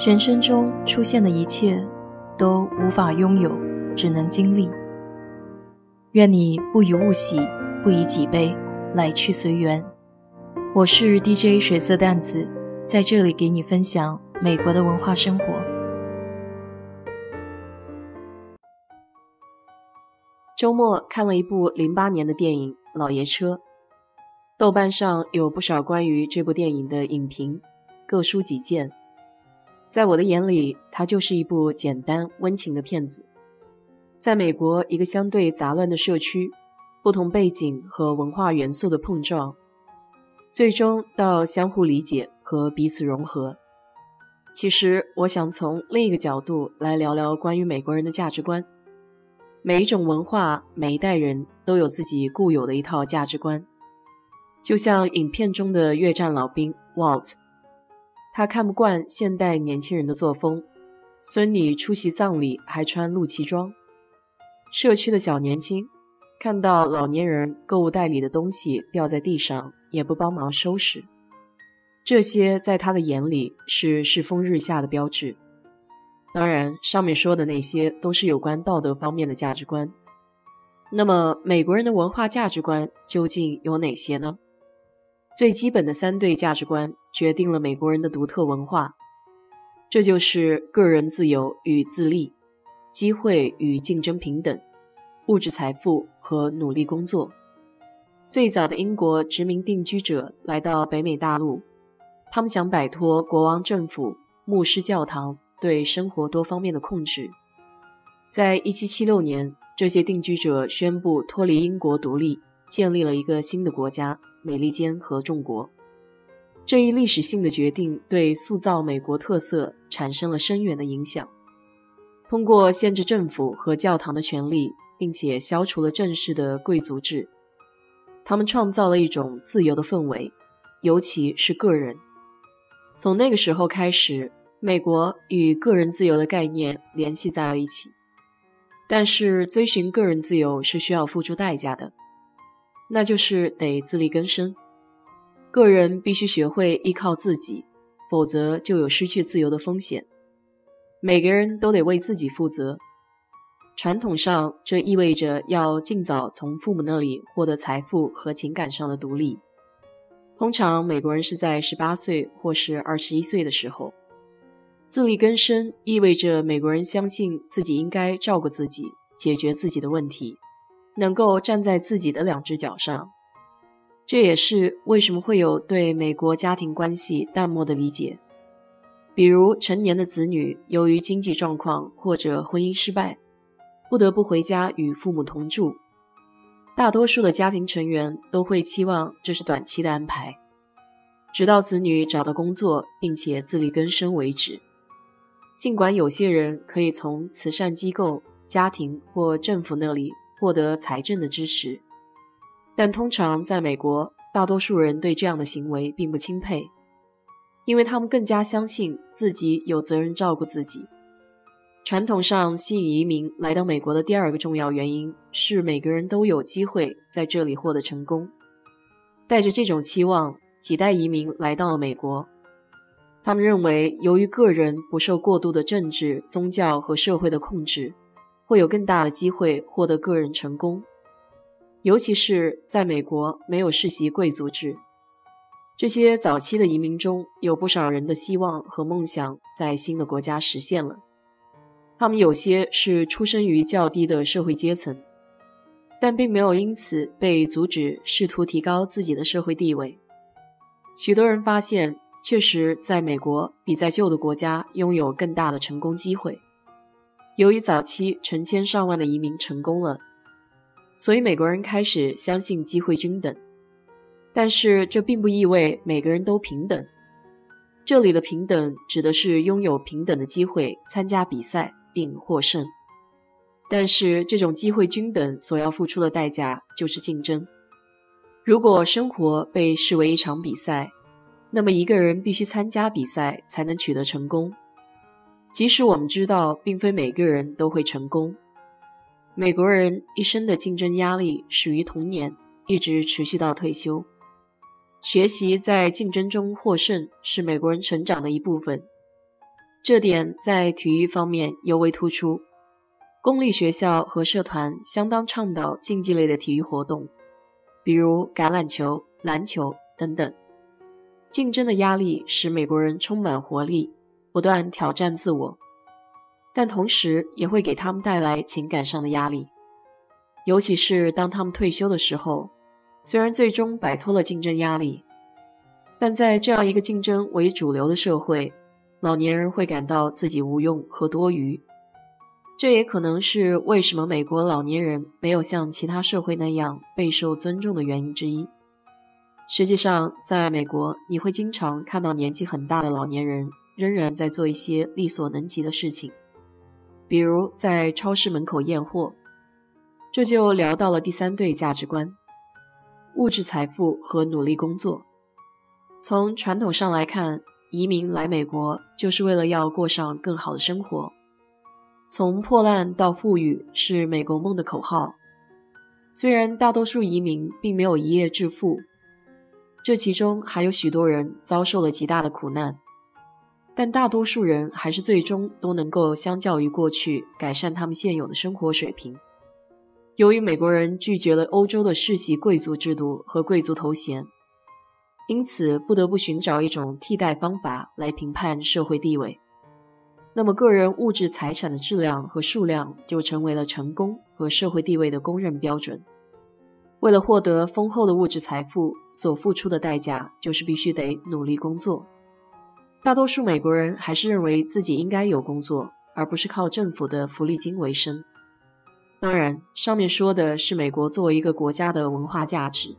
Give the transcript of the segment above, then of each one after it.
人生中出现的一切，都无法拥有，只能经历。愿你不以物喜，不以己悲，来去随缘。我是 DJ 水色淡子，在这里给你分享美国的文化生活。周末看了一部零八年的电影《老爷车》，豆瓣上有不少关于这部电影的影评，各抒己见。在我的眼里，它就是一部简单温情的片子。在美国一个相对杂乱的社区，不同背景和文化元素的碰撞，最终到相互理解和彼此融合。其实，我想从另一个角度来聊聊关于美国人的价值观。每一种文化，每一代人都有自己固有的一套价值观，就像影片中的越战老兵 Walt。他看不惯现代年轻人的作风，孙女出席葬礼还穿露脐装。社区的小年轻看到老年人购物袋里的东西掉在地上，也不帮忙收拾。这些在他的眼里是世风日下的标志。当然，上面说的那些都是有关道德方面的价值观。那么，美国人的文化价值观究竟有哪些呢？最基本的三对价值观决定了美国人的独特文化，这就是个人自由与自立、机会与竞争平等、物质财富和努力工作。最早的英国殖民定居者来到北美大陆，他们想摆脱国王政府、牧师教堂对生活多方面的控制。在一七七六年，这些定居者宣布脱离英国独立，建立了一个新的国家。美利坚合众国这一历史性的决定对塑造美国特色产生了深远的影响。通过限制政府和教堂的权利，并且消除了正式的贵族制，他们创造了一种自由的氛围，尤其是个人。从那个时候开始，美国与个人自由的概念联系在了一起。但是，追寻个人自由是需要付出代价的。那就是得自力更生，个人必须学会依靠自己，否则就有失去自由的风险。每个人都得为自己负责。传统上，这意味着要尽早从父母那里获得财富和情感上的独立。通常，美国人是在十八岁或是二十一岁的时候。自力更生意味着美国人相信自己应该照顾自己，解决自己的问题。能够站在自己的两只脚上，这也是为什么会有对美国家庭关系淡漠的理解。比如，成年的子女由于经济状况或者婚姻失败，不得不回家与父母同住。大多数的家庭成员都会期望这是短期的安排，直到子女找到工作并且自力更生为止。尽管有些人可以从慈善机构、家庭或政府那里。获得财政的支持，但通常在美国，大多数人对这样的行为并不钦佩，因为他们更加相信自己有责任照顾自己。传统上吸引移民来到美国的第二个重要原因是每个人都有机会在这里获得成功。带着这种期望，几代移民来到了美国，他们认为由于个人不受过度的政治、宗教和社会的控制。会有更大的机会获得个人成功，尤其是在美国没有世袭贵族制。这些早期的移民中有不少人的希望和梦想在新的国家实现了。他们有些是出生于较低的社会阶层，但并没有因此被阻止试图提高自己的社会地位。许多人发现，确实在美国比在旧的国家拥有更大的成功机会。由于早期成千上万的移民成功了，所以美国人开始相信机会均等。但是这并不意味每个人都平等。这里的平等指的是拥有平等的机会参加比赛并获胜。但是这种机会均等所要付出的代价就是竞争。如果生活被视为一场比赛，那么一个人必须参加比赛才能取得成功。即使我们知道，并非每个人都会成功。美国人一生的竞争压力始于童年，一直持续到退休。学习在竞争中获胜是美国人成长的一部分。这点在体育方面尤为突出。公立学校和社团相当倡导竞技类的体育活动，比如橄榄球、篮球等等。竞争的压力使美国人充满活力，不断挑战自我，但同时也会给他们带来情感上的压力，尤其是当他们退休的时候。虽然最终摆脱了竞争压力，但在这样一个竞争为主流的社会，老年人会感到自己无用和多余。这也可能是为什么美国老年人没有像其他社会那样备受尊重的原因之一。实际上，在美国，你会经常看到年纪很大的老年人仍然在做一些力所能及的事情，比如在超市门口验货。这就聊到了第三对价值观。物质财富和努力工作。从传统上来看，移民来美国就是为了要过上更好的生活。从破烂到富裕是美国梦的口号。虽然大多数移民并没有一夜致富，这其中还有许多人遭受了极大的苦难，但大多数人还是最终都能够相较于过去改善他们现有的生活水平。由于美国人拒绝了欧洲的世袭贵族制度和贵族头衔，因此不得不寻找一种替代方法来评判社会地位。那么，个人物质财产的质量和数量就成为了成功和社会地位的公认标准。为了获得丰厚的物质财富，所付出的代价就是必须得努力工作。大多数美国人还是认为自己应该有工作，而不是靠政府的福利金为生。当然，上面说的是美国作为一个国家的文化价值。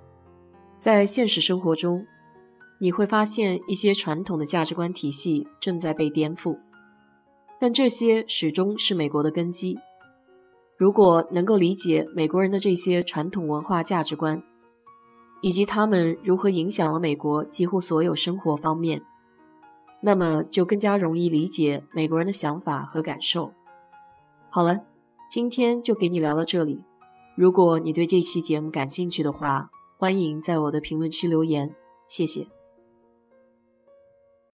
在现实生活中，你会发现一些传统的价值观体系正在被颠覆，但这些始终是美国的根基。如果能够理解美国人的这些传统文化价值观，以及他们如何影响了美国几乎所有生活方面，那么就更加容易理解美国人的想法和感受。好了。今天就给你聊到这里。如果你对这期节目感兴趣的话，欢迎在我的评论区留言，谢谢。